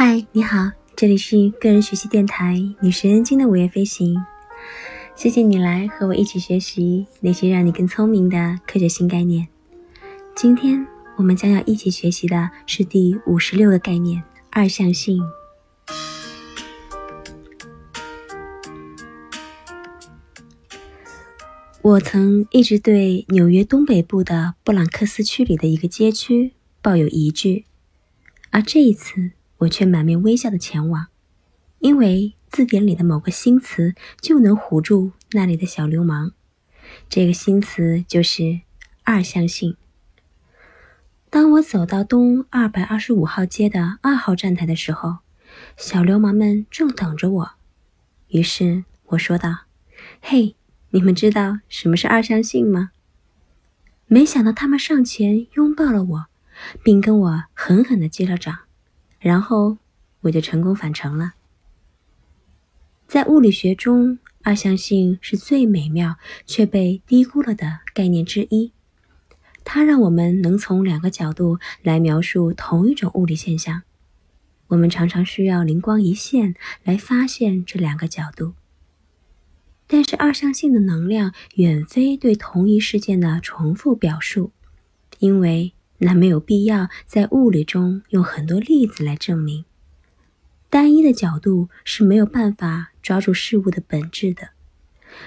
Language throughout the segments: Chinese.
嗨，你好，这里是个人学习电台女神经的午夜飞行。谢谢你来和我一起学习那些让你更聪明的科学新概念。今天我们将要一起学习的是第五十六个概念——二象性。我曾一直对纽约东北部的布朗克斯区里的一个街区抱有疑惧，而这一次。我却满面微笑的前往，因为字典里的某个新词就能唬住那里的小流氓。这个新词就是二象性。当我走到东二百二十五号街的二号站台的时候，小流氓们正等着我。于是我说道：“嘿，你们知道什么是二象性吗？”没想到他们上前拥抱了我，并跟我狠狠的击了掌。然后我就成功返程了。在物理学中，二象性是最美妙却被低估了的概念之一。它让我们能从两个角度来描述同一种物理现象。我们常常需要灵光一现来发现这两个角度。但是二象性的能量远非对同一事件的重复表述，因为。那没有必要在物理中用很多例子来证明。单一的角度是没有办法抓住事物的本质的，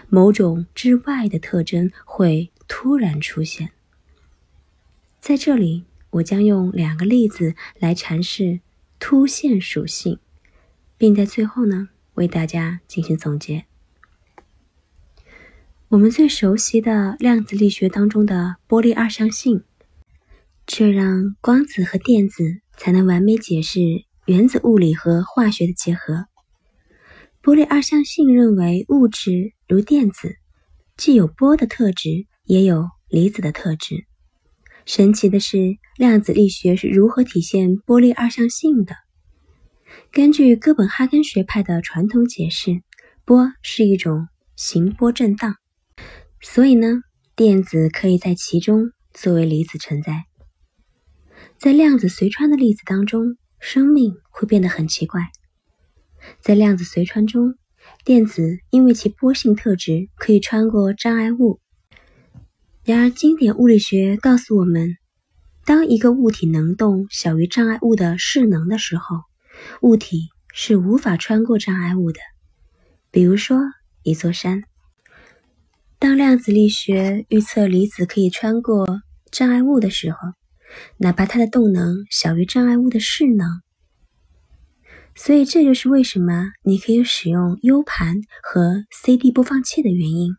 某种之外的特征会突然出现。在这里，我将用两个例子来阐释突现属性，并在最后呢为大家进行总结。我们最熟悉的量子力学当中的波粒二象性。这让光子和电子才能完美解释原子物理和化学的结合。波粒二象性认为，物质如电子，既有波的特质，也有离子的特质。神奇的是，量子力学是如何体现波粒二象性的？根据哥本哈根学派的传统解释，波是一种行波振荡，所以呢，电子可以在其中作为离子存在。在量子随穿的例子当中，生命会变得很奇怪。在量子随穿中，电子因为其波性特质可以穿过障碍物。然而，经典物理学告诉我们，当一个物体能动小于障碍物的势能的时候，物体是无法穿过障碍物的。比如说，一座山。当量子力学预测离子可以穿过障碍物的时候，哪怕它的动能小于障碍物的势能，所以这就是为什么你可以使用 U 盘和 CD 播放器的原因。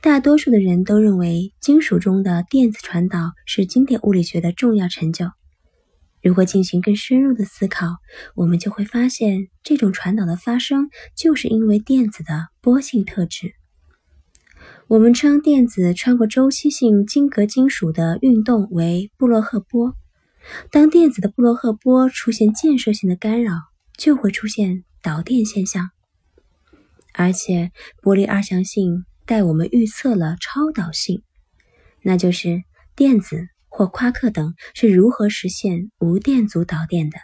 大多数的人都认为金属中的电子传导是经典物理学的重要成就。如果进行更深入的思考，我们就会发现，这种传导的发生就是因为电子的波性特质。我们称电子穿过周期性晶格金属的运动为布洛赫波。当电子的布洛赫波出现建设性的干扰，就会出现导电现象。而且，波粒二象性带我们预测了超导性，那就是电子或夸克等是如何实现无电阻导电的。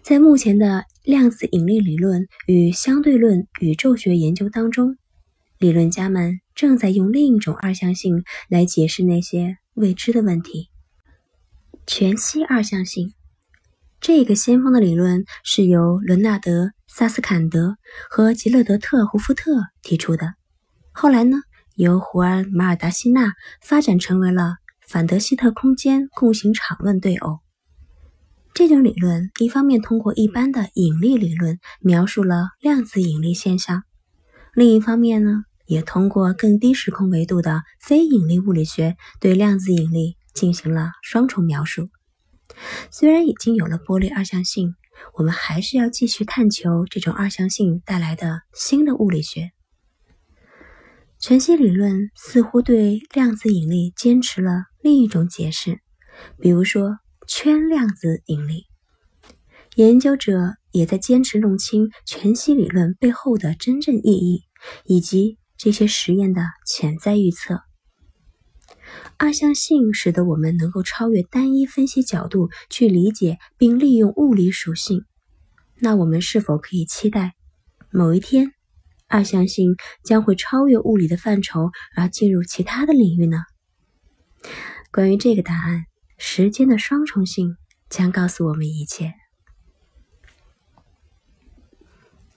在目前的量子引力理论与相对论宇宙学研究当中。理论家们正在用另一种二象性来解释那些未知的问题——全息二象性。这个先锋的理论是由伦纳德·萨斯坎德和吉勒德特·胡夫特提出的，后来呢，由胡安·马尔达西纳发展成为了反德希特空间共形场论对偶。这种理论一方面通过一般的引力理论描述了量子引力现象。另一方面呢，也通过更低时空维度的非引力物理学对量子引力进行了双重描述。虽然已经有了波粒二象性，我们还是要继续探求这种二象性带来的新的物理学。全息理论似乎对量子引力坚持了另一种解释，比如说圈量子引力。研究者也在坚持弄清全息理论背后的真正意义。以及这些实验的潜在预测。二象性使得我们能够超越单一分析角度去理解并利用物理属性。那我们是否可以期待某一天，二象性将会超越物理的范畴而进入其他的领域呢？关于这个答案，时间的双重性将告诉我们一切。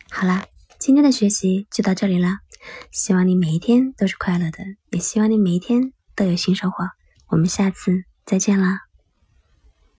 好啦，今天的学习就到这里了。希望你每一天都是快乐的，也希望你每一天都有新收获。我们下次再见了！